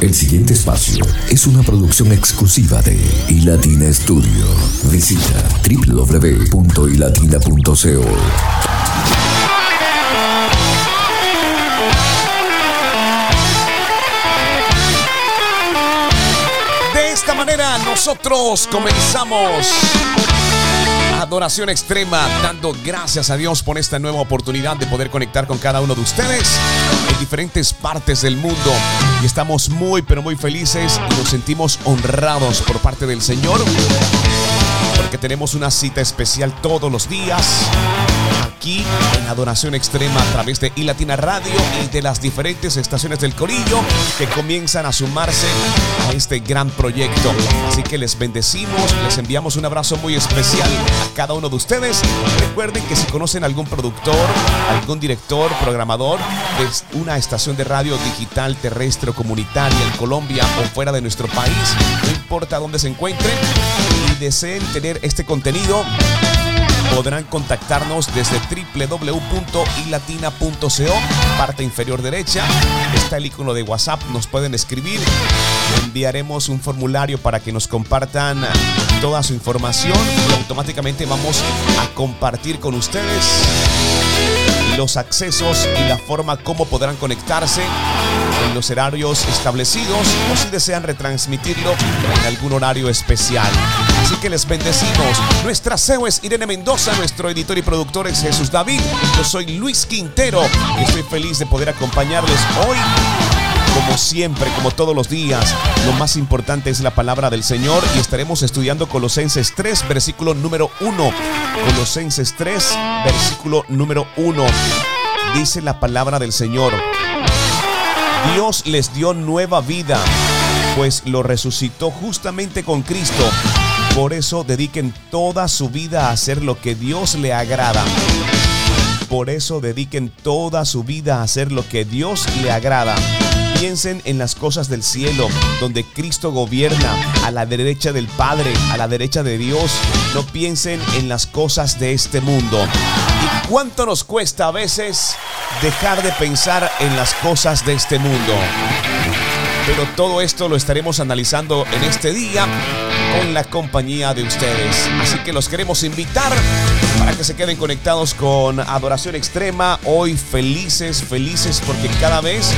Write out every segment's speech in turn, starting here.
El siguiente espacio es una producción exclusiva de iLatina Studio. Visita www.ilatina.co. De esta manera nosotros comenzamos adoración extrema, dando gracias a Dios por esta nueva oportunidad de poder conectar con cada uno de ustedes en diferentes partes del mundo. Y estamos muy, pero muy felices y nos sentimos honrados por parte del Señor, porque tenemos una cita especial todos los días aquí en Adoración Extrema a través de iLatina Radio y de las diferentes estaciones del Corillo que comienzan a sumarse a este gran proyecto. Así que les bendecimos, les enviamos un abrazo muy especial a cada uno de ustedes. Recuerden que si conocen algún productor, algún director, programador de una estación de radio digital, terrestre comunitaria en Colombia o fuera de nuestro país, no importa dónde se encuentren y deseen tener este contenido, podrán contactarnos desde www.ilatina.co, parte inferior derecha. Está el icono de WhatsApp, nos pueden escribir. Enviaremos un formulario para que nos compartan toda su información y automáticamente vamos a compartir con ustedes los accesos y la forma como podrán conectarse en los horarios establecidos o si desean retransmitirlo en algún horario especial. Así que les bendecimos. Nuestra CEO es Irene Mendoza, nuestro editor y productor es Jesús David. Yo soy Luis Quintero y estoy feliz de poder acompañarles hoy como siempre, como todos los días, lo más importante es la palabra del Señor y estaremos estudiando Colosenses 3, versículo número 1. Colosenses 3, versículo número 1. Dice la palabra del Señor. Dios les dio nueva vida, pues lo resucitó justamente con Cristo. Por eso dediquen toda su vida a hacer lo que Dios le agrada. Por eso dediquen toda su vida a hacer lo que Dios le agrada. Piensen en las cosas del cielo, donde Cristo gobierna, a la derecha del Padre, a la derecha de Dios. No piensen en las cosas de este mundo. ¿Y cuánto nos cuesta a veces dejar de pensar en las cosas de este mundo? Pero todo esto lo estaremos analizando en este día con la compañía de ustedes. Así que los queremos invitar para que se queden conectados con Adoración Extrema. Hoy felices, felices porque cada vez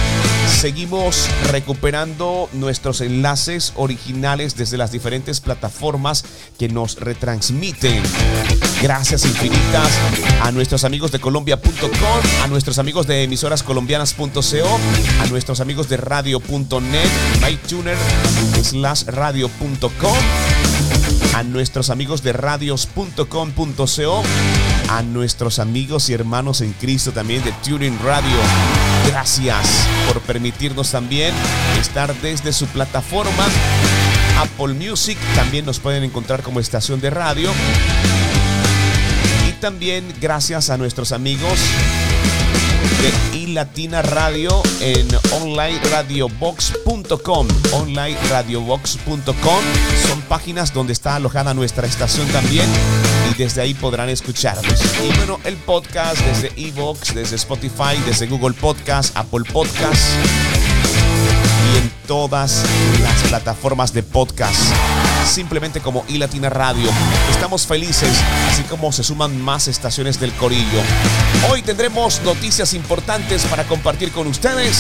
seguimos recuperando nuestros enlaces originales desde las diferentes plataformas que nos retransmiten. Gracias infinitas a nuestros amigos de colombia.com, a nuestros amigos de emisorascolombianas.co, a nuestros amigos de radio.net, MyTuner, slash radio.com, a nuestros amigos de radios.com.co, a nuestros amigos y hermanos en Cristo también de Tuning Radio. Gracias por permitirnos también estar desde su plataforma. Apple Music también nos pueden encontrar como estación de radio. Y también gracias a nuestros amigos de iLatina Radio en onlineradiobox.com. Onlineradiobox.com son páginas donde está alojada nuestra estación también y desde ahí podrán escucharnos. Y bueno, el podcast desde Evox, desde Spotify, desde Google Podcast, Apple Podcast en todas las plataformas de podcast. Simplemente como iLatina Radio. Estamos felices, así como se suman más estaciones del Corillo. Hoy tendremos noticias importantes para compartir con ustedes.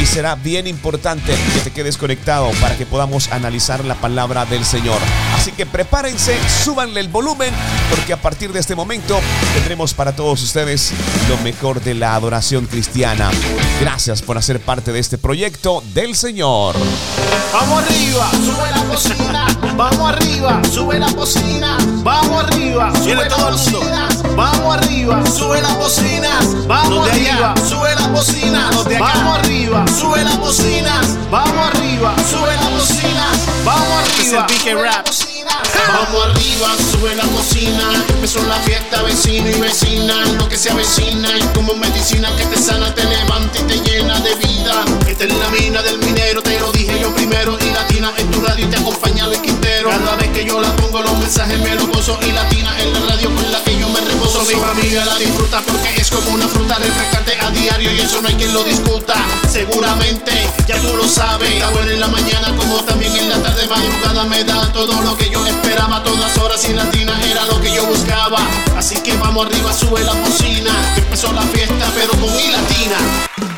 Y será bien importante que te quedes conectado para que podamos analizar la palabra del Señor. Así que prepárense, súbanle el volumen, porque a partir de este momento tendremos para todos ustedes lo mejor de la adoración cristiana. Gracias por hacer parte de este proyecto del Señor. Vamos arriba, sube la cocina. Vamos arriba, sube la cocina. Vamos arriba, sube Viene la todo el mundo. Vamos arriba, sube la cocina. Vamos de arriba, allá. sube la cocina. Los de acá. Vamos arriba, sube la cocina. Vamos arriba, sube la cocina. Vamos Este es arriba, el Rap. Vamos arriba, sube la cocina. Empezó la fiesta, vecino y vecina. Lo que se avecina y como medicina que te sana, te levanta y te llena de vida. Esta es la mina del minero, te lo dije yo primero. Y latina en tu radio te acompaña Luis Quintero. Cada vez que yo la pongo, los mensajes me los gozo. Y latina en la radio con la que yo me reposo. mi familia la disfruta porque es como una fruta refrescante a diario y eso no hay quien lo discuta. Seguramente, ya tú lo sabes, está bueno en la mañana como también en la tarde madrugada me da todo lo que yo esperaba, todas horas y latinas era lo que yo buscaba. Así que vamos arriba, sube la cocina, empezó la fiesta pero con mi latina.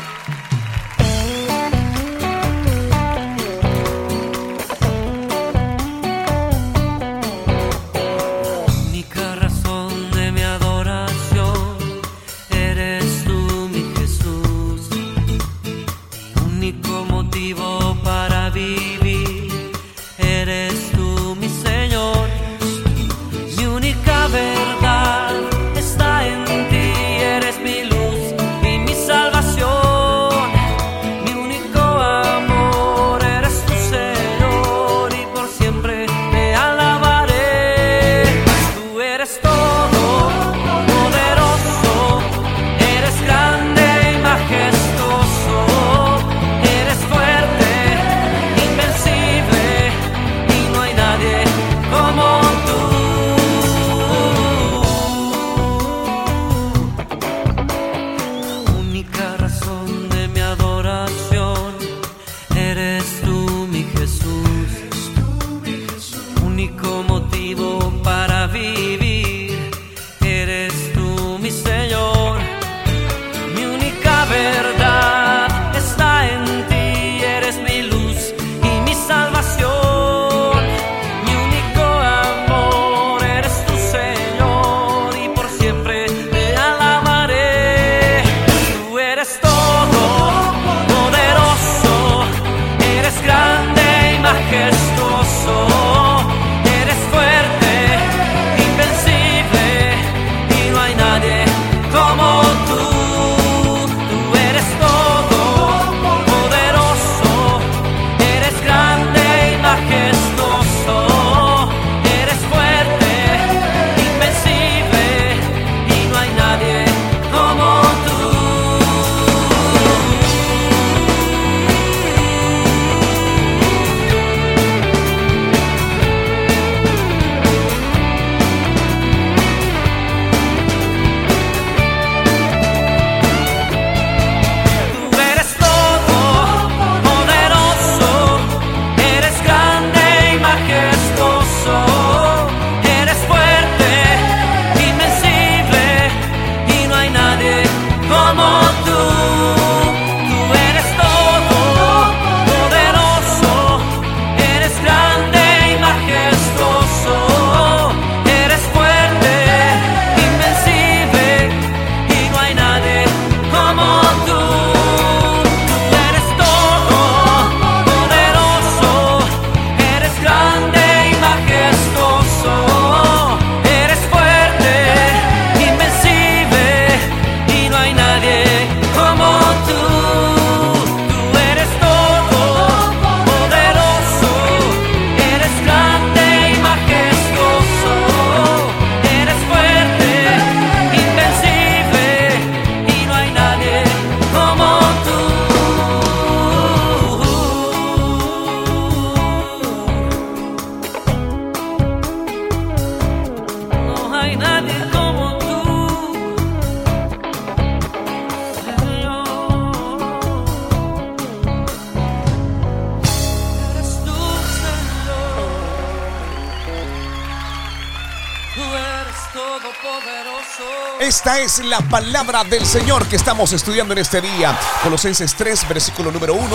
Es la palabra del Señor que estamos estudiando en este día. Colosenses 3, versículo número 1,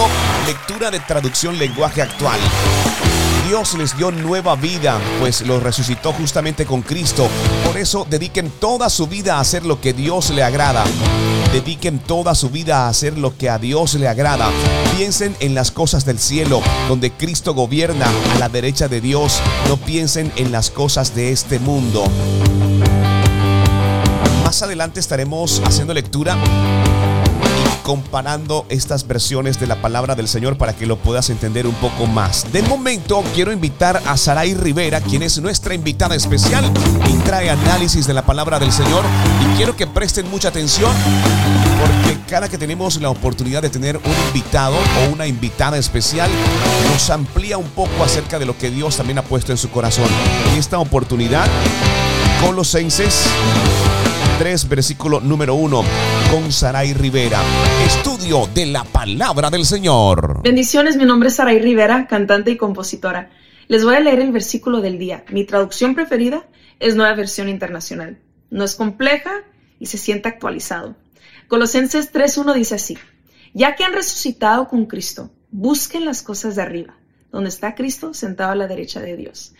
lectura de traducción lenguaje actual. Dios les dio nueva vida, pues los resucitó justamente con Cristo. Por eso dediquen toda su vida a hacer lo que Dios le agrada. Dediquen toda su vida a hacer lo que a Dios le agrada. Piensen en las cosas del cielo, donde Cristo gobierna a la derecha de Dios. No piensen en las cosas de este mundo. Más adelante estaremos haciendo lectura y comparando estas versiones de la palabra del Señor para que lo puedas entender un poco más. De momento quiero invitar a Saray Rivera, quien es nuestra invitada especial y trae análisis de la palabra del Señor. Y quiero que presten mucha atención porque cada que tenemos la oportunidad de tener un invitado o una invitada especial, nos amplía un poco acerca de lo que Dios también ha puesto en su corazón. En esta oportunidad, Colosenses 3, versículo número 1, con Saray Rivera. Estudio de la palabra del Señor. Bendiciones, mi nombre es Saray Rivera, cantante y compositora. Les voy a leer el versículo del día. Mi traducción preferida es Nueva Versión Internacional. No es compleja y se siente actualizado. Colosenses 3.1 dice así, ya que han resucitado con Cristo, busquen las cosas de arriba, donde está Cristo sentado a la derecha de Dios.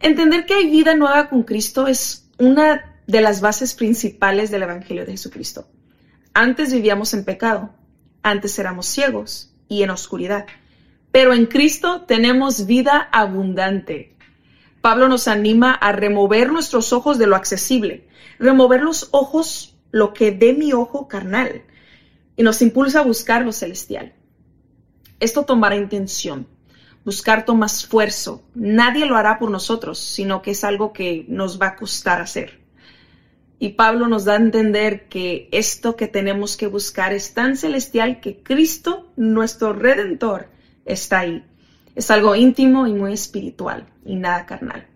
Entender que hay vida nueva con Cristo es una de las bases principales del Evangelio de Jesucristo. Antes vivíamos en pecado, antes éramos ciegos y en oscuridad, pero en Cristo tenemos vida abundante. Pablo nos anima a remover nuestros ojos de lo accesible, remover los ojos, lo que dé mi ojo carnal, y nos impulsa a buscar lo celestial. Esto tomará intención. Buscar toma esfuerzo. Nadie lo hará por nosotros, sino que es algo que nos va a costar hacer. Y Pablo nos da a entender que esto que tenemos que buscar es tan celestial que Cristo, nuestro redentor, está ahí. Es algo íntimo y muy espiritual y nada carnal.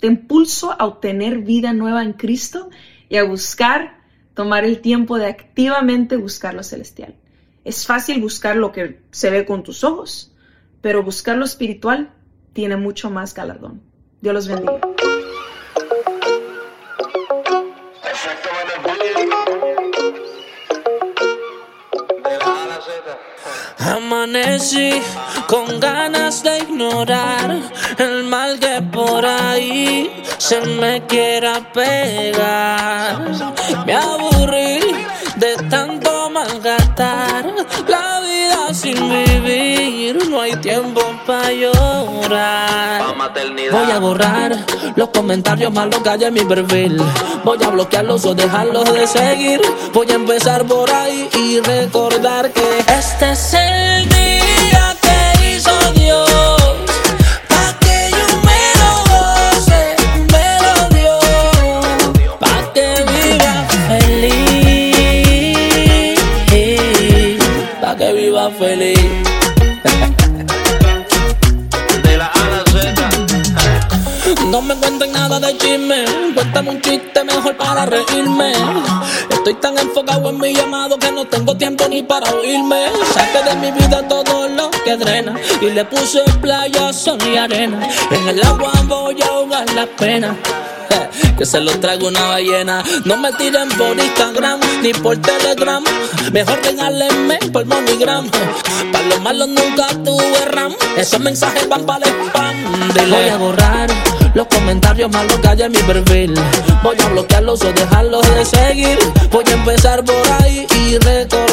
Te impulso a obtener vida nueva en Cristo y a buscar, tomar el tiempo de activamente buscar lo celestial. Es fácil buscar lo que se ve con tus ojos, pero buscar lo espiritual tiene mucho más galardón. Dios los bendiga. Amanecí con ganas de ignorar el mal que por ahí se me quiera pegar. Me aburrí de tanto malgastar la vida sin vivir. No hay tiempo para llorar. Voy a borrar los comentarios malos que hay en mi perfil. Voy a bloquearlos o dejarlos de seguir. Voy a empezar por ahí y recordar que este es el día que hizo Dios. No me cuenten nada de chisme, cuéntame un chiste mejor para reírme. Estoy tan enfocado en mi llamado que no tengo tiempo ni para oírme. Saqué de mi vida todo lo que drena y le puse playa, sol y arena. En el agua voy a ahogar la pena. Que se lo traigo una ballena. No me tiren por Instagram ni por Telegram. Mejor regálenme por MoneyGram. Para los malos nunca tuve RAM. Esos mensajes van para el spam. Dile. Voy a borrar los comentarios malos que hay en mi perfil. Voy a bloquearlos o dejarlos de seguir. Voy a empezar por ahí y recordar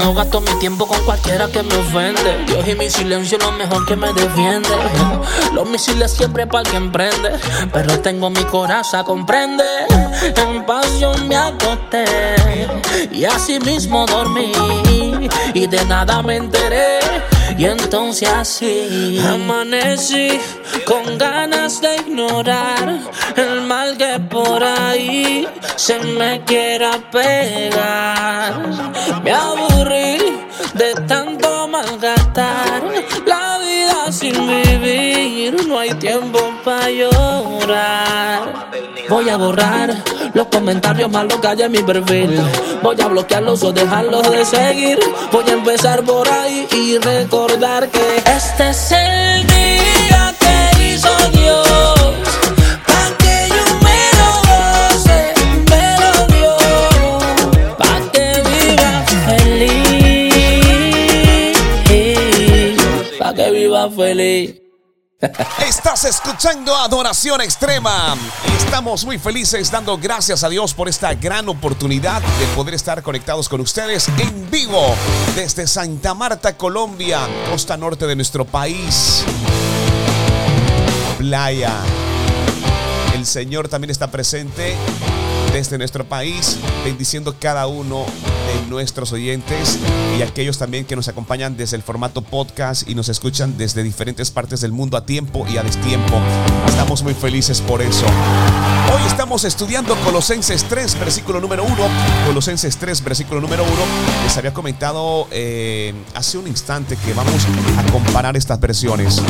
No gasto mi tiempo con cualquiera que me ofende. Dios y mi silencio es lo mejor que me defiende. Los misiles siempre para quien prende. Pero tengo mi coraza, comprende. En pasión me acosté. Y así mismo dormí. Y de nada me enteré. Y entonces así amanecí con ganas de ignorar el mal que por ahí se me quiera pegar. Me aburrí de tanto malgastar la vida sin vivir. No hay tiempo para llorar. Voy a borrar los comentarios malos que hay en mi perfil. Voy a bloquearlos o dejarlos de seguir. Voy a empezar por ahí y recordar que este es el día Estás escuchando Adoración Extrema. Estamos muy felices dando gracias a Dios por esta gran oportunidad de poder estar conectados con ustedes en vivo desde Santa Marta, Colombia, costa norte de nuestro país. Playa. El Señor también está presente desde nuestro país, bendiciendo cada uno de nuestros oyentes y aquellos también que nos acompañan desde el formato podcast y nos escuchan desde diferentes partes del mundo a tiempo y a destiempo. Estamos muy felices por eso. Hoy estamos estudiando Colosenses 3, versículo número 1. Colosenses 3, versículo número 1. Les había comentado eh, hace un instante que vamos a comparar estas versiones.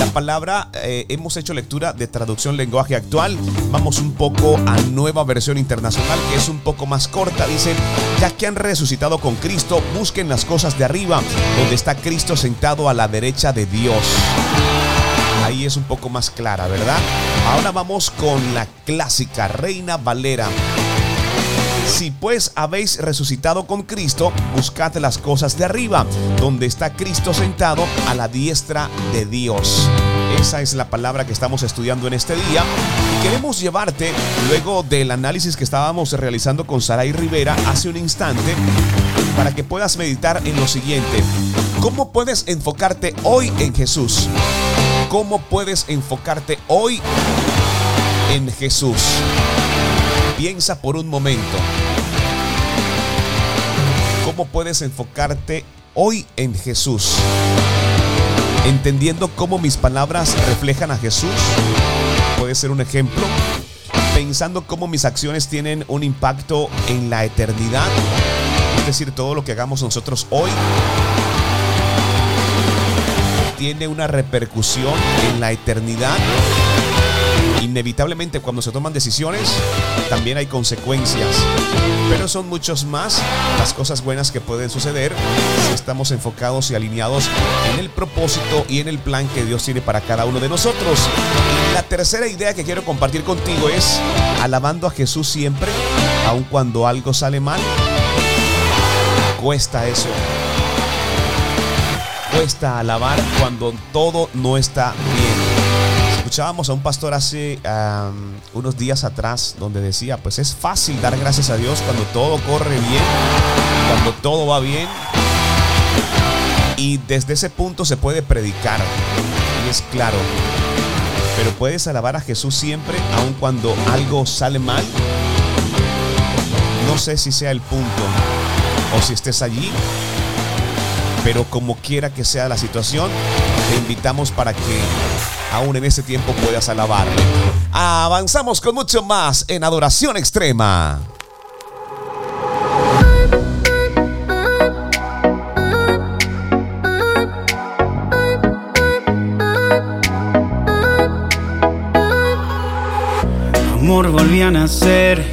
La palabra, eh, hemos hecho lectura de traducción lenguaje actual. Vamos un poco a nueva versión internacional que es un poco más corta. Dice, ya que han resucitado con Cristo, busquen las cosas de arriba, donde está Cristo sentado a la derecha de Dios. Ahí es un poco más clara, ¿verdad? Ahora vamos con la clásica Reina Valera. Si pues habéis resucitado con Cristo, buscad las cosas de arriba, donde está Cristo sentado a la diestra de Dios. Esa es la palabra que estamos estudiando en este día. Y queremos llevarte, luego del análisis que estábamos realizando con Saray Rivera hace un instante, para que puedas meditar en lo siguiente. ¿Cómo puedes enfocarte hoy en Jesús? ¿Cómo puedes enfocarte hoy en Jesús? Piensa por un momento. ¿Cómo puedes enfocarte hoy en Jesús? Entendiendo cómo mis palabras reflejan a Jesús. Puede ser un ejemplo. Pensando cómo mis acciones tienen un impacto en la eternidad. Es decir, todo lo que hagamos nosotros hoy tiene una repercusión en la eternidad Inevitablemente cuando se toman decisiones también hay consecuencias, pero son muchos más las cosas buenas que pueden suceder si estamos enfocados y alineados en el propósito y en el plan que Dios tiene para cada uno de nosotros. la tercera idea que quiero compartir contigo es alabando a Jesús siempre, aun cuando algo sale mal. Cuesta eso cuesta alabar cuando todo no está bien. Escuchábamos a un pastor hace unos días atrás donde decía, pues es fácil dar gracias a Dios cuando todo corre bien, cuando todo va bien. Y desde ese punto se puede predicar. Y es claro. Pero puedes alabar a Jesús siempre, aun cuando algo sale mal. No sé si sea el punto o si estés allí. Pero como quiera que sea la situación, te invitamos para que aún en ese tiempo puedas alabarle. Avanzamos con mucho más en adoración extrema. Amor volví a nacer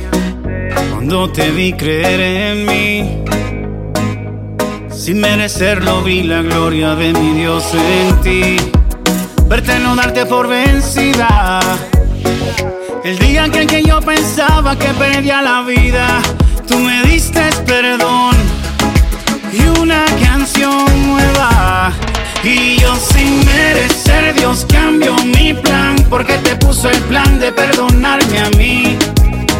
cuando te vi creer en mí. Sin merecerlo vi la gloria de mi Dios en ti verte no darte por vencida. El día en que yo pensaba que perdía la vida, tú me diste perdón y una canción nueva. Y yo sin merecer, Dios cambió mi plan, porque te puso el plan de perdonarme a mí.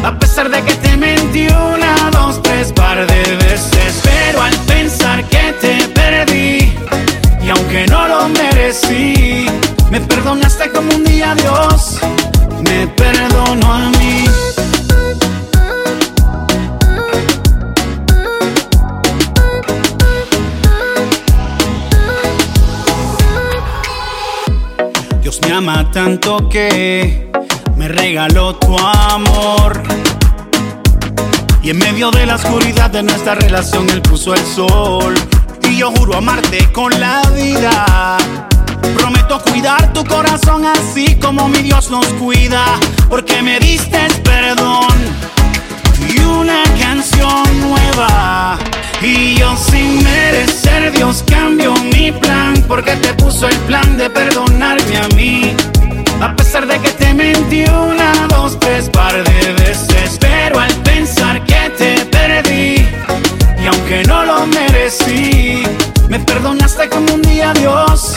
A pesar de que te mentí una, dos, tres par de veces, pero al pensar que te perdí, y aunque no lo merecí, me perdonaste como un día Dios, me perdono a mí. Dios me ama tanto que me regaló tu amor. Y en medio de la oscuridad de nuestra relación, Él puso el sol. Y yo juro amarte con la vida. Prometo cuidar tu corazón así como mi Dios nos cuida, porque me diste perdón y una canción nueva. Y yo sin merecer Dios cambio mi plan, porque te puso el plan de perdonarme a mí. A pesar de que te mentí una, dos, tres par de veces, pero al pensar que te perdí, y aunque no lo merecí, me perdonaste como un día Dios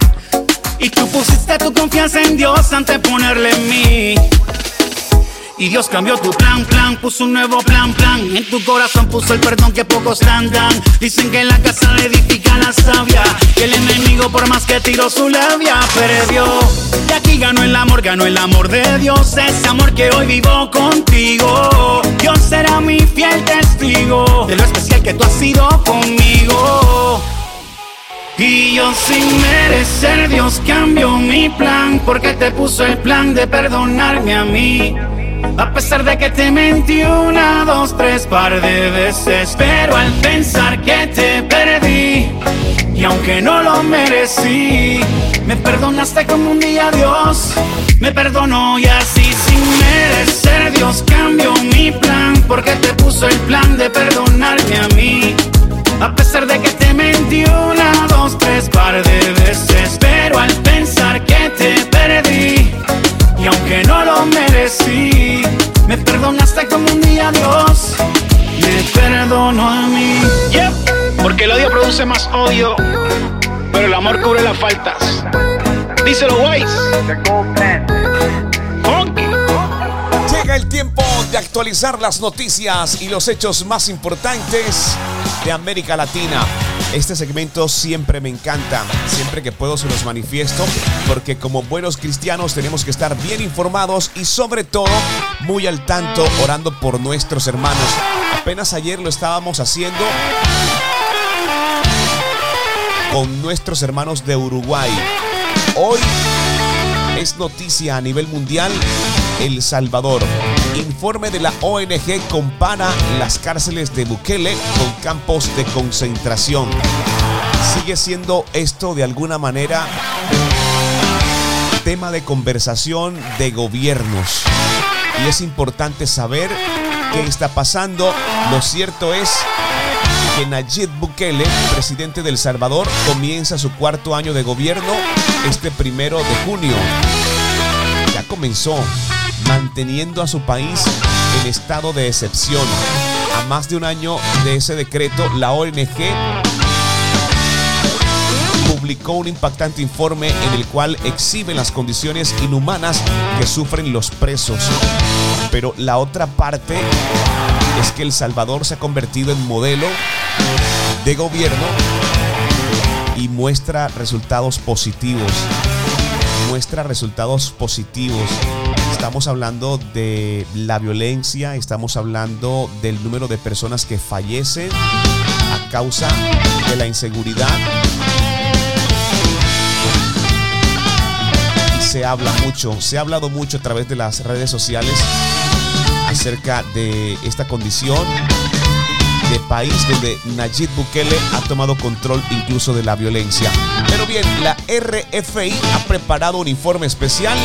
Y tú pusiste tu confianza en Dios antes de ponerle en mí. Y Dios cambió tu plan, plan, puso un nuevo plan, plan. En tu corazón puso el perdón que pocos dan, dan. Dicen que en la casa le edifica la sabia. Que el enemigo, por más que tiró su labia, perdió. Y aquí ganó el amor, ganó el amor de Dios. Ese amor que hoy vivo contigo. Dios será mi fiel testigo de lo especial que tú has sido conmigo. Y yo sin merecer Dios cambió mi plan porque te puso el plan de perdonarme a mí. A pesar de que te mentí una, dos, tres par de veces Pero al pensar que te perdí Y aunque no lo merecí Me perdonaste como un día Dios Me perdonó y así sin merecer Dios cambió mi plan Porque te puso el plan de perdonarme a mí a pesar de que te mentí una, dos, tres par de veces Pero al pensar que te perdí y aunque no lo merecí, me perdonaste como un día Dios. Me perdono a mí. Porque el odio produce más odio, pero el amor cubre las faltas. Díselo, Weiss. Llega el tiempo de actualizar las noticias y los hechos más importantes de América Latina. Este segmento siempre me encanta, siempre que puedo se los manifiesto, porque como buenos cristianos tenemos que estar bien informados y sobre todo muy al tanto orando por nuestros hermanos. Apenas ayer lo estábamos haciendo con nuestros hermanos de Uruguay. Hoy es noticia a nivel mundial El Salvador. Informe de la ONG compara las cárceles de Bukele con campos de concentración. Sigue siendo esto de alguna manera tema de conversación de gobiernos. Y es importante saber qué está pasando. Lo cierto es que Nayib Bukele, presidente del Salvador, comienza su cuarto año de gobierno este primero de junio. Ya comenzó manteniendo a su país en estado de excepción. A más de un año de ese decreto, la ONG publicó un impactante informe en el cual exhibe las condiciones inhumanas que sufren los presos. Pero la otra parte es que El Salvador se ha convertido en modelo de gobierno y muestra resultados positivos. Muestra resultados positivos. Estamos hablando de la violencia, estamos hablando del número de personas que fallecen a causa de la inseguridad. Se habla mucho, se ha hablado mucho a través de las redes sociales acerca de esta condición de país donde Nayib Bukele ha tomado control incluso de la violencia. Pero bien, la RFI ha preparado un informe especial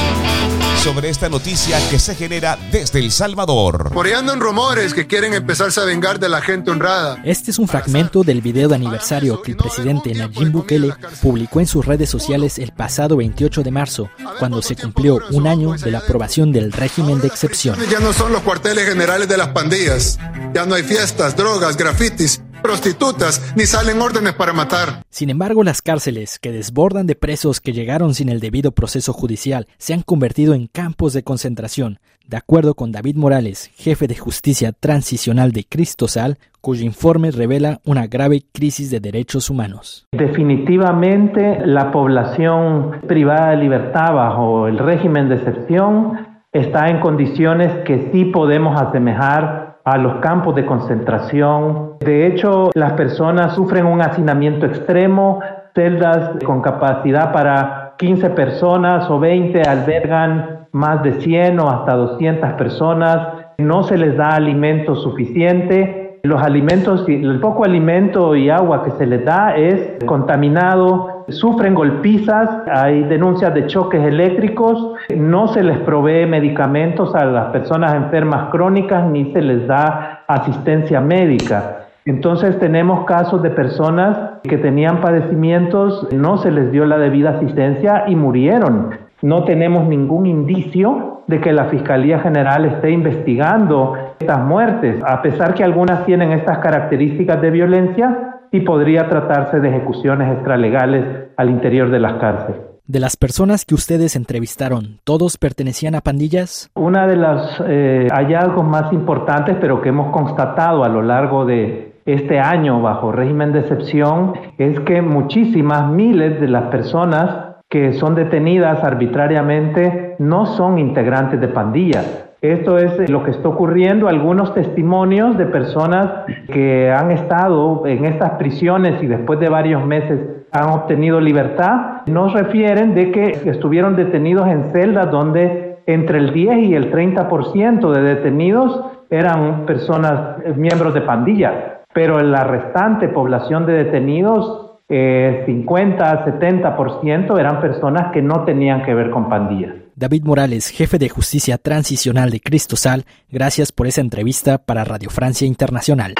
sobre esta noticia que se genera desde El Salvador. Por ahí andan rumores que quieren empezarse a vengar de la gente honrada. Este es un fragmento del video de aniversario que el presidente Nayib Bukele publicó en sus redes sociales el pasado 28 de marzo, cuando se cumplió un año de la aprobación del régimen de excepción. Ya no son los cuarteles generales de las pandillas. Ya no hay fiestas, drogas, grafitis, prostitutas, ni salen órdenes para matar. Sin embargo, las cárceles, que desbordan de presos que llegaron sin el debido proceso judicial, se han convertido en campos de concentración, de acuerdo con David Morales, jefe de justicia transicional de Cristosal, cuyo informe revela una grave crisis de derechos humanos. Definitivamente la población privada de libertad bajo el régimen de excepción está en condiciones que sí podemos asemejar a los campos de concentración. De hecho, las personas sufren un hacinamiento extremo, celdas con capacidad para 15 personas o 20 albergan más de 100 o hasta 200 personas, no se les da alimento suficiente. Los alimentos, el poco alimento y agua que se les da es contaminado, sufren golpizas, hay denuncias de choques eléctricos, no se les provee medicamentos a las personas enfermas crónicas ni se les da asistencia médica. Entonces tenemos casos de personas que tenían padecimientos, no se les dio la debida asistencia y murieron. No tenemos ningún indicio de que la Fiscalía General esté investigando estas muertes. A pesar que algunas tienen estas características de violencia, sí podría tratarse de ejecuciones extralegales al interior de las cárceles. De las personas que ustedes entrevistaron, ¿todos pertenecían a pandillas? Una de los eh, hallazgos más importantes, pero que hemos constatado a lo largo de este año bajo régimen de excepción, es que muchísimas miles de las personas que son detenidas arbitrariamente no son integrantes de pandillas. Esto es lo que está ocurriendo. Algunos testimonios de personas que han estado en estas prisiones y después de varios meses han obtenido libertad, nos refieren de que estuvieron detenidos en celdas donde entre el 10 y el 30% de detenidos eran personas, eh, miembros de pandillas, pero la restante población de detenidos 50, eh, 70% eran personas que no tenían que ver con pandillas. David Morales, jefe de justicia transicional de Cristosal, gracias por esa entrevista para Radio Francia Internacional.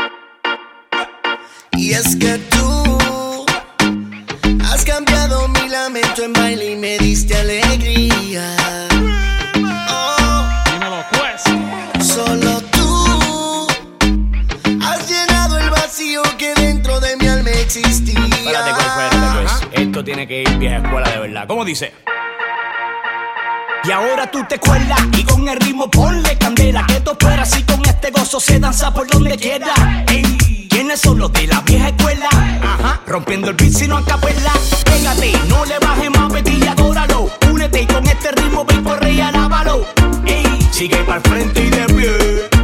Y es que tú has cambiado mi lamento en baile y me diste alegría. Oh. Solo tú has llenado el vacío que dentro de mi alma existía. Espérate, pues. Esto tiene que ir vieja escuela de verdad. ¿Cómo dice? Y ahora tú te cuelas y con el ritmo ponle candela. Que tú esperas y con este gozo se danza por donde quiera. Ey, ¿Quiénes son los de la vieja escuela? Ajá, rompiendo el beat sino a capela. Pégate, no le bajes más, y adóralo. Únete y con este ritmo ven por rey alábalo. Ey, sigue para frente y de pie.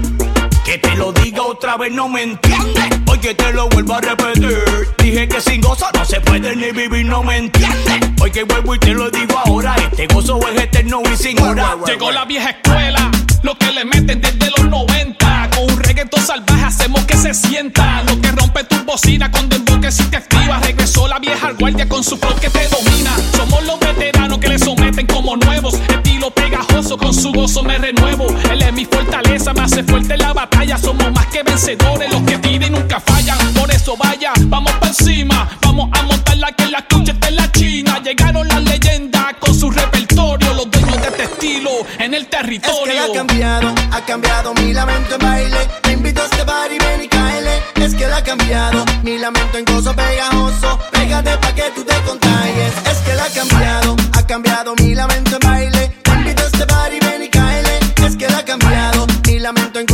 Que te lo diga otra vez, no me entiendes. Oye, te lo vuelvo a repetir. Dije que sin gozo no se puede ni vivir, no me entiendes. Oye, vuelvo y te lo digo ahora. Este gozo es eterno y sin hora. Llegó la vieja escuela, lo que le meten desde los 90. Con un reggaetón salvaje hacemos que se sienta. Lo que rompe tu bocina con dembow que si te activas. Regresó la vieja guardia con su flow que te domina. Somos los veteranos que le someten como nuevos. Con su gozo me renuevo. Él es mi fortaleza, me hace fuerte en la batalla. Somos más que vencedores, los que piden nunca fallan. Por eso vaya, vamos para encima. Vamos a montarla que la escucha de la China. Llegaron las leyendas con su repertorio. Los dueños de este estilo en el territorio. Es que ha cambiado, ha cambiado mi lamento en baile. Te invito a este bar y ven y cáele. Es que la ha cambiado mi lamento en gozo pegajoso. Pégate pa' que tú te contagies.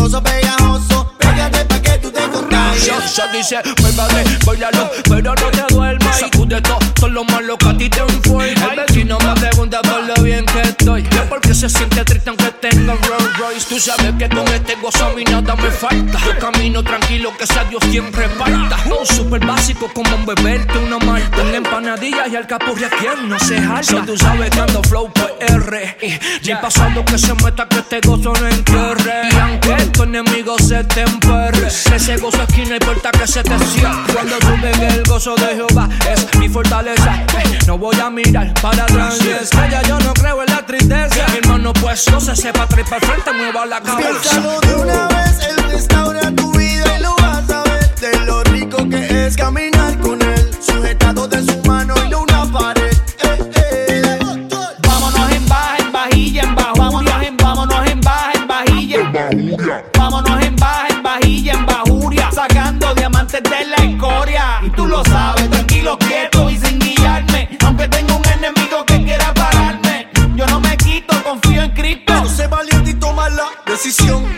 Gozo pegajoso. Pégate pa' que tú te contagies. Yo, yo dice, muévate, bailalo, pero no te duermas. Sacude todo, todo lo malo que a ti te informa. El vecino me pregunta por lo bien que estoy. Yo porque se siente triste aunque tenga un Rolls Royce. Tú sabes que con este gozo a mí nada me falta. Yo camino tranquilo que sea Dios quien reparta. Un super básico como un beberte una malta. Con empanadillas y alcapurria quien no se jalta. So, tú sabes que ando flow por R. Y ya pasando que se meta que este gozo no entierre. Y aunque se te emperre. Ese gozo esquina y puerta que se te cierre. Cuando que el gozo de Jehová es mi fortaleza. Eh, No voy a mirar para atrás. Es que ya yo no creo en la tristeza. Mi hermano, pues no se sepa para frente, mueva la cabeza. Piénsalo de una vez, Él restaura tu vida y lo vas a ver de lo rico que es caminar con Él, sujetado de su mano y no una pared. Eh, eh. Vámonos en baja, en vajilla, en bajo. Vámonos en, vámonos en baja, en vajilla. Vámonos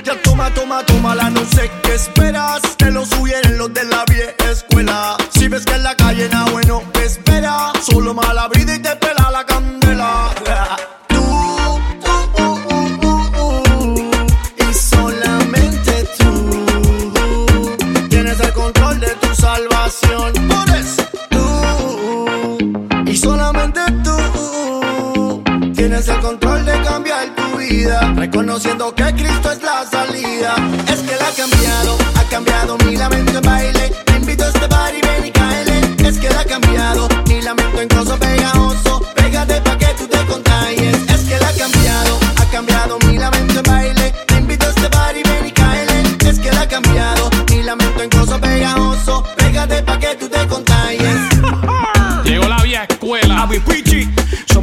Ya toma, toma, tómala, no sé qué esperas. Que los huyeron los de la vieja escuela. Si ves que en la calle nada bueno te espera. Solo mala vida vida, reconociendo que Cristo es la salida. Es que la ha cambiado, ha cambiado mi lamento en baile. Te invito a este bar y ven y cáele. Es que la ha cambiado mi lamento en gozo pegajoso. Pégate pa' que tú te contagies. Es que la ha cambiado, ha cambiado mi lamento en baile. Te invito a este bar y ven y cáele. Es que la ha cambiado mi lamento en gozo pegajoso. Pégate pa' que tú te contagies. Llegó la vieja escuela. Avi Pichi,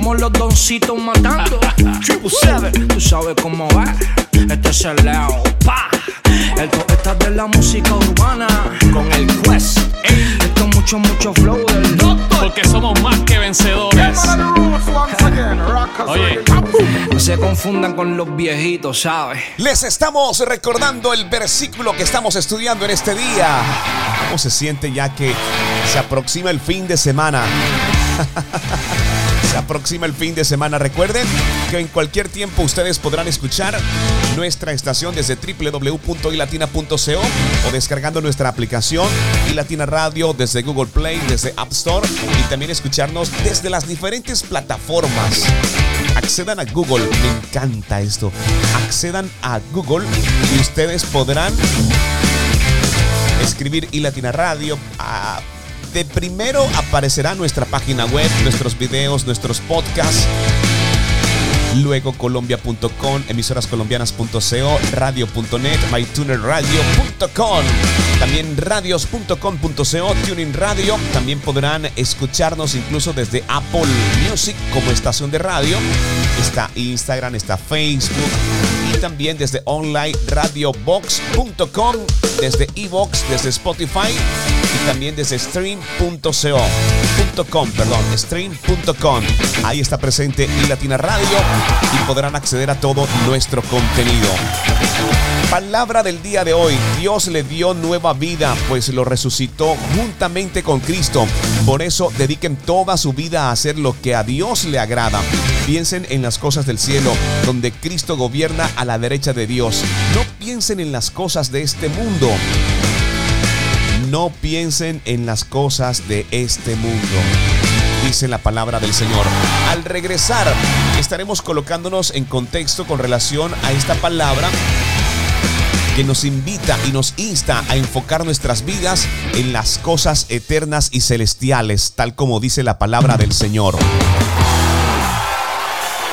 somos los doncitos matando. Triple Seven, tú sabes cómo va. Este es el Leo, pa. la música urbana. Con el Quest. Esto es mucho, mucho flow del doctor. Porque somos más que vencedores. Oye, No se confundan con los viejitos, ¿sabes? Les estamos recordando el versículo que estamos estudiando en este día. ¿Cómo se siente ya que se aproxima el fin de semana? Se aproxima el fin de semana. Recuerden que en cualquier tiempo ustedes podrán escuchar nuestra estación desde www.ilatina.co o descargando nuestra aplicación Ilatina Radio desde Google Play, desde App Store y también escucharnos desde las diferentes plataformas. Accedan a Google, me encanta esto. Accedan a Google y ustedes podrán escribir Ilatina Radio. a de primero aparecerá nuestra página web, nuestros videos, nuestros podcasts. Luego colombia.com, emisorascolombianas.co, radio.net, mytunerradio.com, también radios.com.co, Tuning Radio. También podrán escucharnos incluso desde Apple Music como estación de radio. Está Instagram, está Facebook también desde online radiobox.com, desde Evox, desde Spotify y también desde stream.co.com, perdón, stream.com. Ahí está presente y Latina Radio y podrán acceder a todo nuestro contenido. Palabra del día de hoy. Dios le dio nueva vida, pues lo resucitó juntamente con Cristo. Por eso dediquen toda su vida a hacer lo que a Dios le agrada. Piensen en las cosas del cielo, donde Cristo gobierna a la derecha de Dios. No piensen en las cosas de este mundo. No piensen en las cosas de este mundo dice la palabra del Señor. Al regresar, estaremos colocándonos en contexto con relación a esta palabra que nos invita y nos insta a enfocar nuestras vidas en las cosas eternas y celestiales, tal como dice la palabra del Señor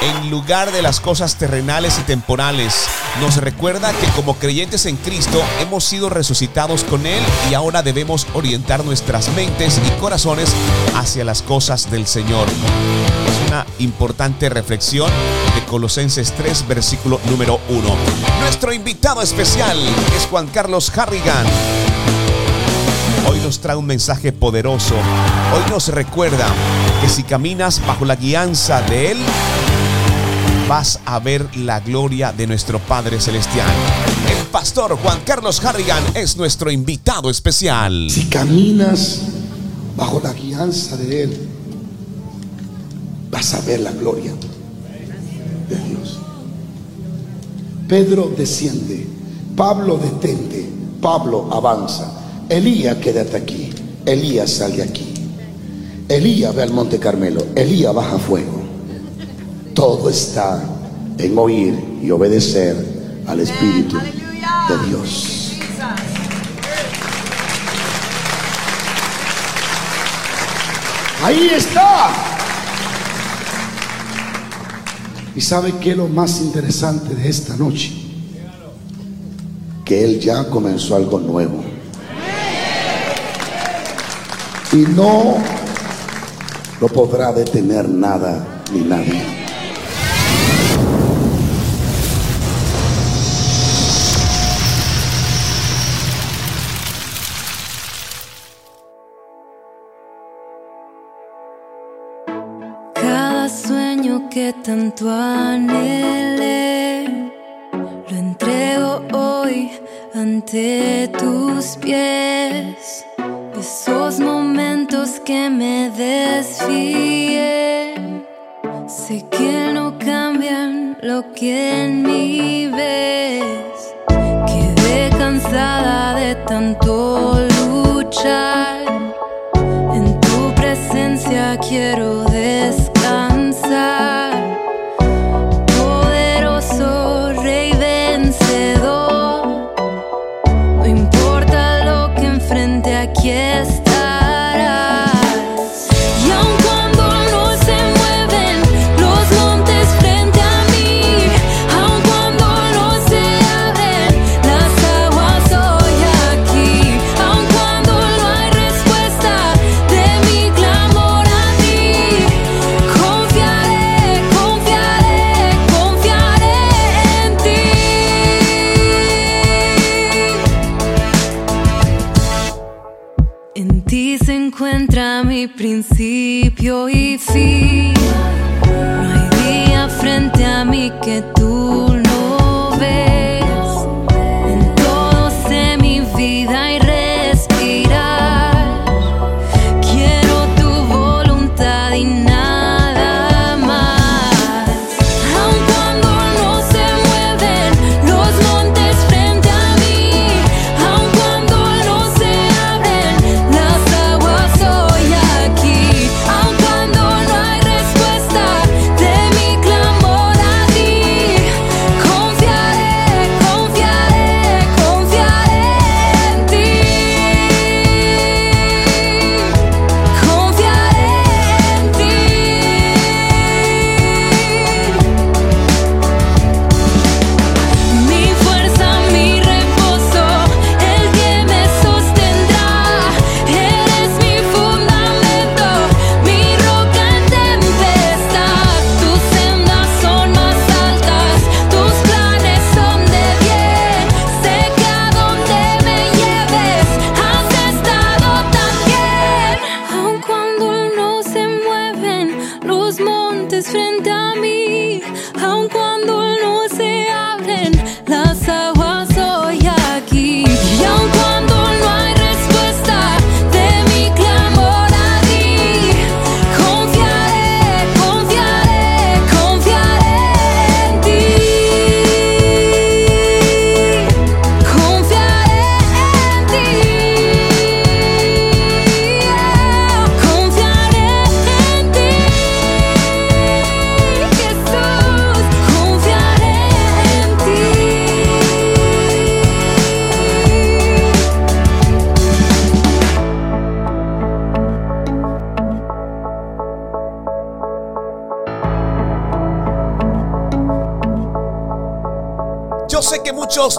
en lugar de las cosas terrenales y temporales. Nos recuerda que como creyentes en Cristo hemos sido resucitados con Él y ahora debemos orientar nuestras mentes y corazones hacia las cosas del Señor. Es una importante reflexión Colosenses 3, versículo número 1. Nuestro invitado especial es Juan Carlos Harrigan. Hoy nos trae un mensaje poderoso. Hoy nos recuerda que si caminas bajo la guianza de Él, vas a ver la gloria de nuestro Padre Celestial. El pastor Juan Carlos Harrigan es nuestro invitado especial. Si caminas bajo la guianza de Él, vas a ver la gloria Pedro desciende, Pablo detente, Pablo avanza, Elías quédate aquí, Elías sale aquí, Elías ve al monte Carmelo, Elías baja fuego. Todo está en oír y obedecer al Espíritu de Dios. Ahí está. ¿Y sabe qué es lo más interesante de esta noche? Que Él ya comenzó algo nuevo. Y no lo podrá detener nada ni nadie. Sueño que tanto anhelé, lo entrego hoy ante tus pies. Esos momentos que me desfié, sé que no cambian lo que en mí ves. Quedé cansada de tanto luchar.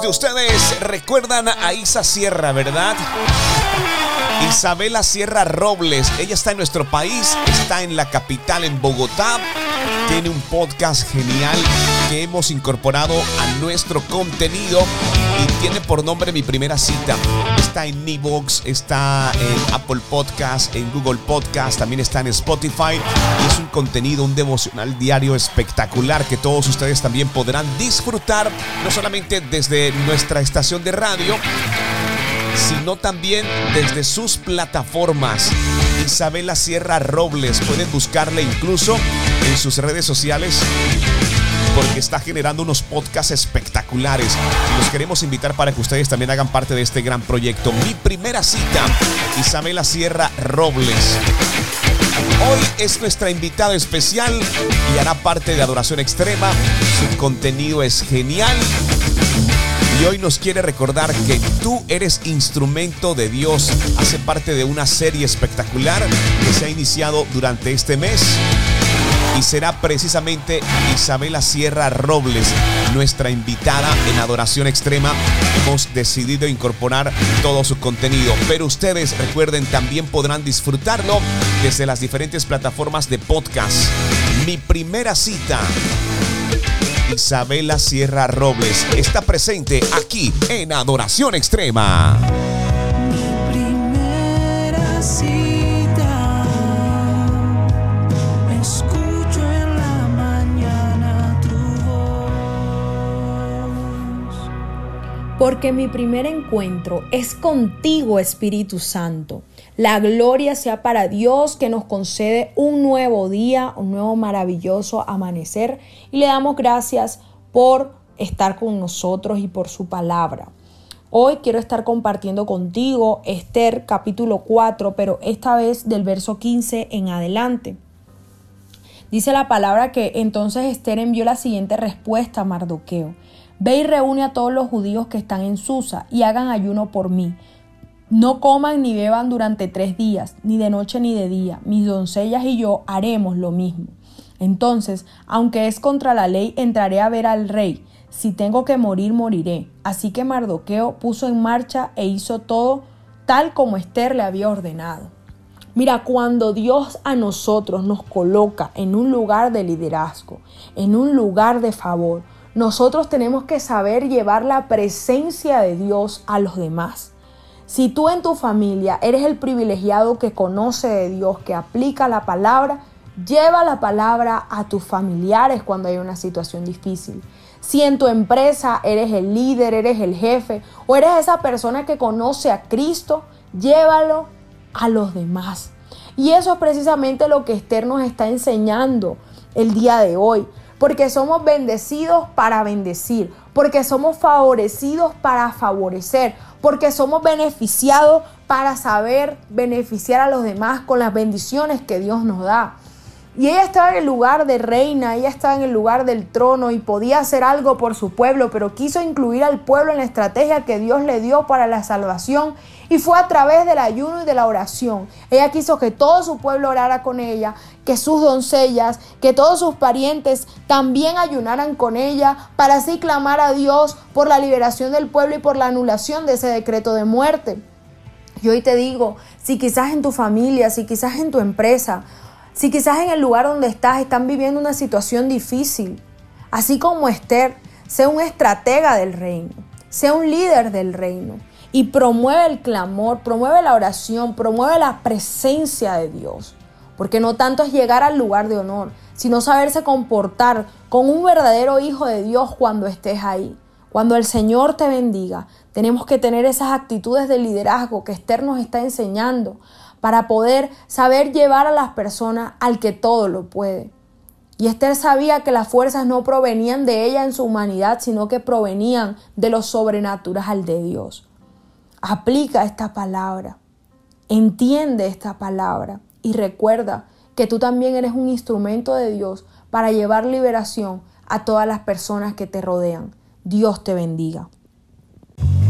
De ustedes recuerdan a Isa Sierra, ¿verdad? Isabela Sierra Robles, ella está en nuestro país, está en la capital, en Bogotá. Tiene un podcast genial que hemos incorporado a nuestro contenido y tiene por nombre Mi Primera Cita. Está en Evox, está en Apple Podcast, en Google Podcast, también está en Spotify. Y es un contenido, un devocional diario espectacular que todos ustedes también podrán disfrutar, no solamente desde nuestra estación de radio, sino también desde sus plataformas. Isabela Sierra Robles, pueden buscarle incluso en sus redes sociales porque está generando unos podcasts espectaculares y los queremos invitar para que ustedes también hagan parte de este gran proyecto. Mi primera cita, Isabela Sierra Robles. Hoy es nuestra invitada especial y hará parte de Adoración Extrema. Su contenido es genial. Y hoy nos quiere recordar que tú eres instrumento de Dios. Hace parte de una serie espectacular que se ha iniciado durante este mes. Y será precisamente Isabela Sierra Robles, nuestra invitada en Adoración Extrema. Hemos decidido incorporar todo su contenido. Pero ustedes recuerden, también podrán disfrutarlo desde las diferentes plataformas de podcast. Mi primera cita. Isabela Sierra Robles está presente aquí en Adoración Extrema. Porque mi primer encuentro es contigo, Espíritu Santo. La gloria sea para Dios que nos concede un nuevo día, un nuevo maravilloso amanecer. Y le damos gracias por estar con nosotros y por su palabra. Hoy quiero estar compartiendo contigo Esther capítulo 4, pero esta vez del verso 15 en adelante. Dice la palabra que entonces Esther envió la siguiente respuesta a Mardoqueo. Ve y reúne a todos los judíos que están en Susa y hagan ayuno por mí. No coman ni beban durante tres días, ni de noche ni de día. Mis doncellas y yo haremos lo mismo. Entonces, aunque es contra la ley, entraré a ver al rey. Si tengo que morir, moriré. Así que Mardoqueo puso en marcha e hizo todo tal como Esther le había ordenado. Mira, cuando Dios a nosotros nos coloca en un lugar de liderazgo, en un lugar de favor, nosotros tenemos que saber llevar la presencia de Dios a los demás. Si tú en tu familia eres el privilegiado que conoce de Dios, que aplica la palabra, lleva la palabra a tus familiares cuando hay una situación difícil. Si en tu empresa eres el líder, eres el jefe o eres esa persona que conoce a Cristo, llévalo a los demás. Y eso es precisamente lo que Esther nos está enseñando el día de hoy. Porque somos bendecidos para bendecir, porque somos favorecidos para favorecer, porque somos beneficiados para saber beneficiar a los demás con las bendiciones que Dios nos da. Y ella estaba en el lugar de reina, ella estaba en el lugar del trono y podía hacer algo por su pueblo, pero quiso incluir al pueblo en la estrategia que Dios le dio para la salvación y fue a través del ayuno y de la oración. Ella quiso que todo su pueblo orara con ella, que sus doncellas, que todos sus parientes también ayunaran con ella para así clamar a Dios por la liberación del pueblo y por la anulación de ese decreto de muerte. Y hoy te digo, si quizás en tu familia, si quizás en tu empresa, si quizás en el lugar donde estás están viviendo una situación difícil, así como Esther, sea un estratega del reino, sea un líder del reino y promueve el clamor, promueve la oración, promueve la presencia de Dios. Porque no tanto es llegar al lugar de honor, sino saberse comportar con un verdadero hijo de Dios cuando estés ahí. Cuando el Señor te bendiga, tenemos que tener esas actitudes de liderazgo que Esther nos está enseñando para poder saber llevar a las personas al que todo lo puede. Y Esther sabía que las fuerzas no provenían de ella en su humanidad, sino que provenían de lo sobrenatural de Dios. Aplica esta palabra, entiende esta palabra y recuerda que tú también eres un instrumento de Dios para llevar liberación a todas las personas que te rodean. Dios te bendiga.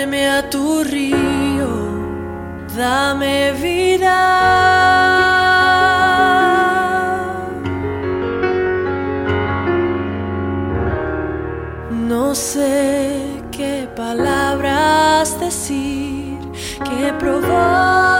Úneme a tu río, dame vida. No sé qué palabras decir que provoquen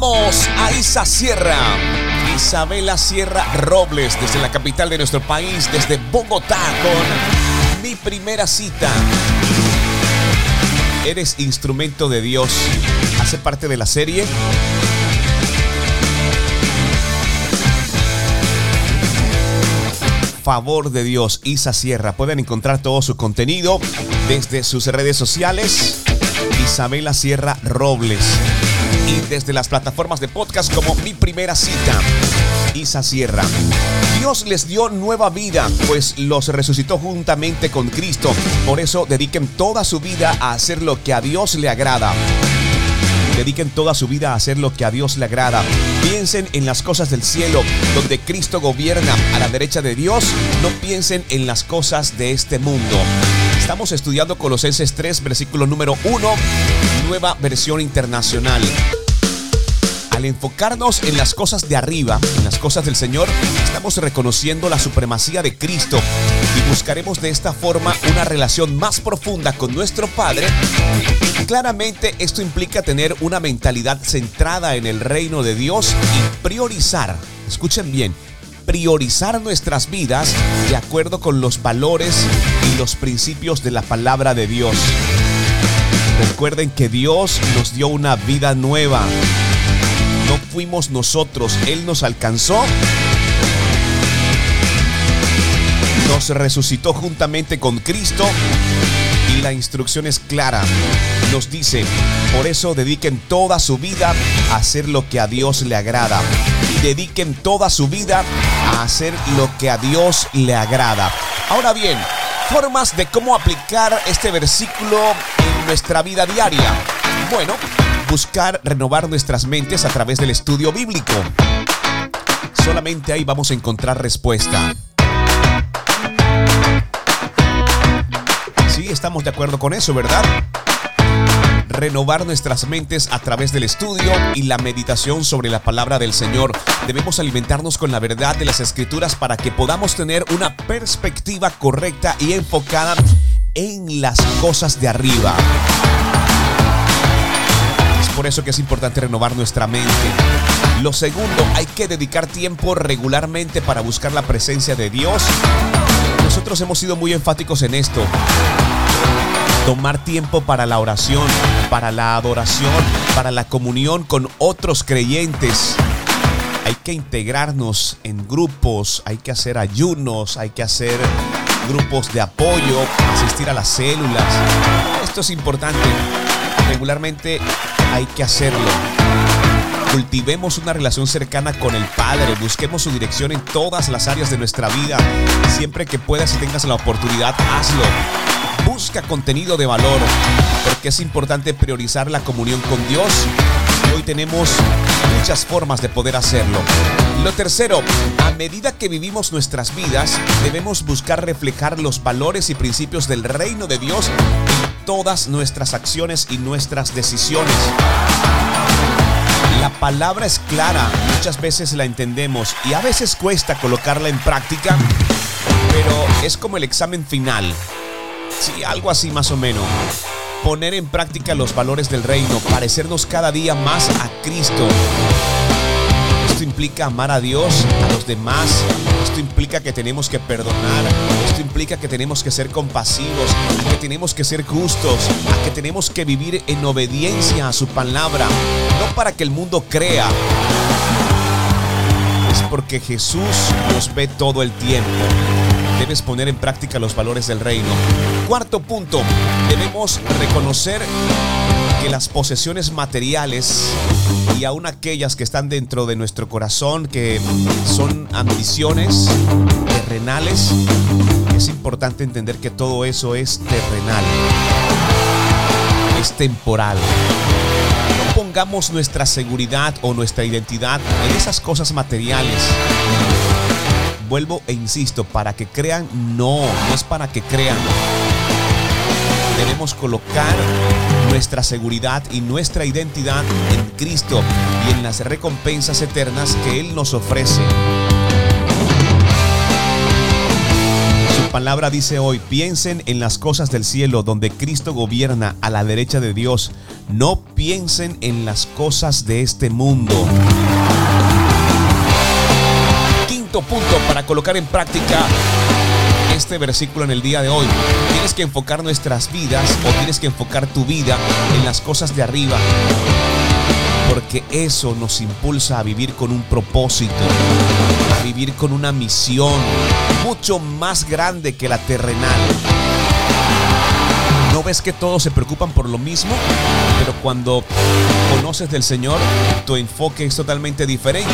Escuchábamos a Isa Sierra, Isabela Sierra Robles, desde la capital de nuestro país, desde Bogotá, con mi primera cita. Eres instrumento de Dios. Hace parte de la serie. Favor de Dios, Isa Sierra. Pueden encontrar todo su contenido desde sus redes sociales. Isabela Sierra Robles. Y desde las plataformas de podcast como Mi Primera Cita. Isa Sierra. Dios les dio nueva vida, pues los resucitó juntamente con Cristo. Por eso dediquen toda su vida a hacer lo que a Dios le agrada. Dediquen toda su vida a hacer lo que a Dios le agrada. Piensen en las cosas del cielo, donde Cristo gobierna a la derecha de Dios. No piensen en las cosas de este mundo. Estamos estudiando Colosenses 3, versículo número 1, nueva versión internacional. Al enfocarnos en las cosas de arriba, en las cosas del Señor, estamos reconociendo la supremacía de Cristo y buscaremos de esta forma una relación más profunda con nuestro Padre. Claramente esto implica tener una mentalidad centrada en el reino de Dios y priorizar, escuchen bien, priorizar nuestras vidas de acuerdo con los valores y los principios de la palabra de Dios. Recuerden que Dios nos dio una vida nueva. Fuimos nosotros, Él nos alcanzó. Nos resucitó juntamente con Cristo y la instrucción es clara. Nos dice, por eso dediquen toda su vida a hacer lo que a Dios le agrada. Dediquen toda su vida a hacer lo que a Dios le agrada. Ahora bien, formas de cómo aplicar este versículo en nuestra vida diaria. Bueno, buscar renovar nuestras mentes a través del estudio bíblico. Solamente ahí vamos a encontrar respuesta. Sí, estamos de acuerdo con eso, ¿verdad? Renovar nuestras mentes a través del estudio y la meditación sobre la palabra del Señor. Debemos alimentarnos con la verdad de las escrituras para que podamos tener una perspectiva correcta y enfocada en las cosas de arriba. Por eso que es importante renovar nuestra mente. Lo segundo, hay que dedicar tiempo regularmente para buscar la presencia de Dios. Nosotros hemos sido muy enfáticos en esto. Tomar tiempo para la oración, para la adoración, para la comunión con otros creyentes. Hay que integrarnos en grupos, hay que hacer ayunos, hay que hacer grupos de apoyo, asistir a las células. Esto es importante. Regularmente hay que hacerlo. Cultivemos una relación cercana con el Padre, busquemos su dirección en todas las áreas de nuestra vida. Siempre que puedas y tengas la oportunidad, hazlo. Busca contenido de valor, porque es importante priorizar la comunión con Dios. Tenemos muchas formas de poder hacerlo. Lo tercero, a medida que vivimos nuestras vidas, debemos buscar reflejar los valores y principios del reino de Dios en todas nuestras acciones y nuestras decisiones. La palabra es clara, muchas veces la entendemos y a veces cuesta colocarla en práctica, pero es como el examen final. Sí, algo así más o menos. Poner en práctica los valores del reino, parecernos cada día más a Cristo. Esto implica amar a Dios, a los demás. Esto implica que tenemos que perdonar. Esto implica que tenemos que ser compasivos, que tenemos que ser justos, a que tenemos que vivir en obediencia a su palabra. No para que el mundo crea. Es porque Jesús nos ve todo el tiempo. Debes poner en práctica los valores del reino. Cuarto punto, debemos reconocer que las posesiones materiales y aún aquellas que están dentro de nuestro corazón, que son ambiciones terrenales, es importante entender que todo eso es terrenal, es temporal. No pongamos nuestra seguridad o nuestra identidad en esas cosas materiales. Vuelvo e insisto, para que crean, no, no es para que crean debemos colocar nuestra seguridad y nuestra identidad en Cristo y en las recompensas eternas que Él nos ofrece. Su palabra dice hoy, piensen en las cosas del cielo donde Cristo gobierna a la derecha de Dios. No piensen en las cosas de este mundo. Punto para colocar en práctica este versículo en el día de hoy. Tienes que enfocar nuestras vidas o tienes que enfocar tu vida en las cosas de arriba. Porque eso nos impulsa a vivir con un propósito, a vivir con una misión mucho más grande que la terrenal. ¿No ves que todos se preocupan por lo mismo? Pero cuando conoces del Señor, tu enfoque es totalmente diferente.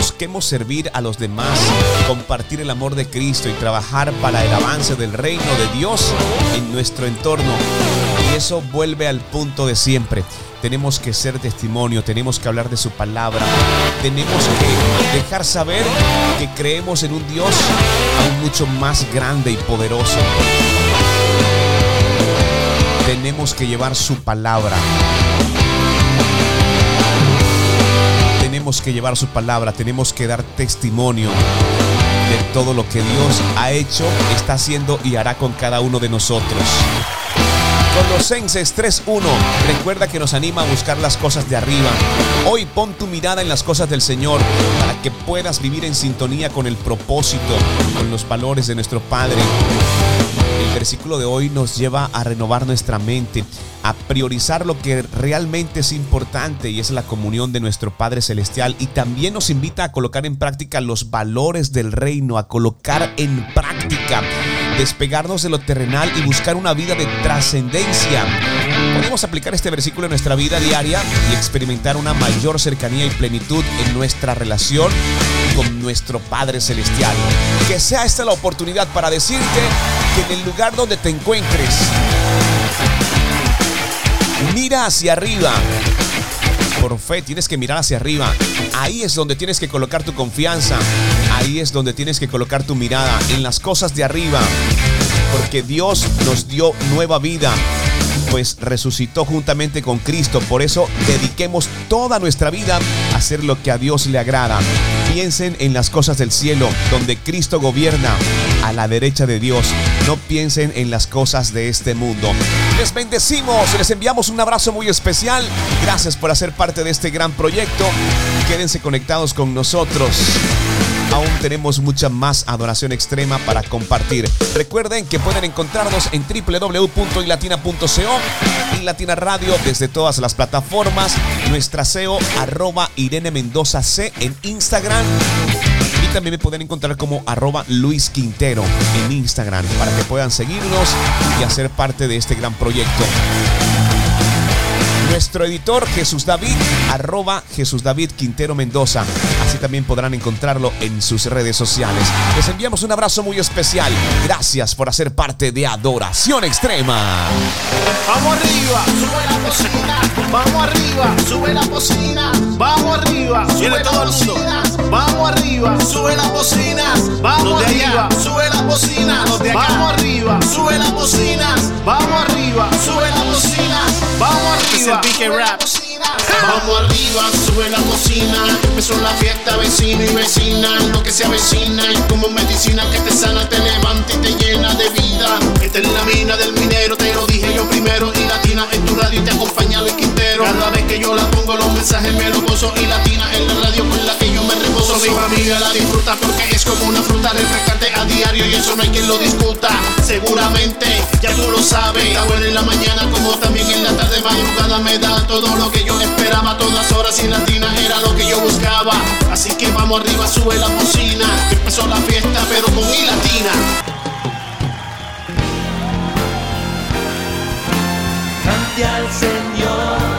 Busquemos servir a los demás, compartir el amor de Cristo y trabajar para el avance del reino de Dios en nuestro entorno. Y eso vuelve al punto de siempre. Tenemos que ser testimonio, tenemos que hablar de su palabra, tenemos que dejar saber que creemos en un Dios aún mucho más grande y poderoso. Tenemos que llevar su palabra. Tenemos que llevar su palabra, tenemos que dar testimonio de todo lo que Dios ha hecho, está haciendo y hará con cada uno de nosotros. Colosenses 3.1 recuerda que nos anima a buscar las cosas de arriba. Hoy pon tu mirada en las cosas del Señor para que puedas vivir en sintonía con el propósito, con los valores de nuestro Padre. El versículo de hoy nos lleva a renovar nuestra mente, a priorizar lo que realmente es importante y es la comunión de nuestro Padre Celestial y también nos invita a colocar en práctica los valores del reino, a colocar en práctica, despegarnos de lo terrenal y buscar una vida de trascendencia. Podemos aplicar este versículo en nuestra vida diaria y experimentar una mayor cercanía y plenitud en nuestra relación con nuestro Padre Celestial. Que sea esta la oportunidad para decirte que en el lugar donde te encuentres, mira hacia arriba. Por fe tienes que mirar hacia arriba. Ahí es donde tienes que colocar tu confianza. Ahí es donde tienes que colocar tu mirada en las cosas de arriba. Porque Dios nos dio nueva vida pues resucitó juntamente con Cristo. Por eso dediquemos toda nuestra vida a hacer lo que a Dios le agrada. Piensen en las cosas del cielo, donde Cristo gobierna a la derecha de Dios. No piensen en las cosas de este mundo. Les bendecimos, les enviamos un abrazo muy especial. Gracias por hacer parte de este gran proyecto. Quédense conectados con nosotros. Aún tenemos mucha más adoración extrema para compartir. Recuerden que pueden encontrarnos en www.ilatina.co y Latina Radio desde todas las plataformas. Nuestra SEO arroba Irene Mendoza C en Instagram. Y también me pueden encontrar como arroba Luis Quintero en Instagram para que puedan seguirnos y hacer parte de este gran proyecto. Nuestro editor Jesús David, arroba Jesús David Quintero Mendoza. Así también podrán encontrarlo en sus redes sociales. Les enviamos un abrazo muy especial. Gracias por hacer parte de Adoración Extrema. Vamos arriba, sube la cocina. Vamos arriba, sube la cocina. Vamos arriba, sube la cocina. Vamos arriba, sube la cocina. Vamos arriba, sube la cocina. Vamos arriba, sube la cocina. Vamos arriba, sube la cocina. Vamos arriba. Vamos arriba, sube la cocina. Empezó la fiesta, vecino y vecina. Lo que se avecina y como medicina que te sana, te levanta y te llena de vida. Esta es la mina del minero, te lo dije yo primero. Y latina en tu radio y te acompaña Luis Quintero. Cada vez que yo la pongo, los mensajes me lo gozo. Y latina en la radio con la que yo me reposo. Mi familia la disfruta porque es como una fruta refrescante a diario y eso no hay quien lo discuta. Seguramente, ya tú lo sabes. Está bueno en la mañana como también tarde madrugada me da todo lo que yo esperaba. Todas horas y latina era lo que yo buscaba. Así que vamos arriba, sube la bocina. Empezó la fiesta, pero con mi latina. Cante al Señor.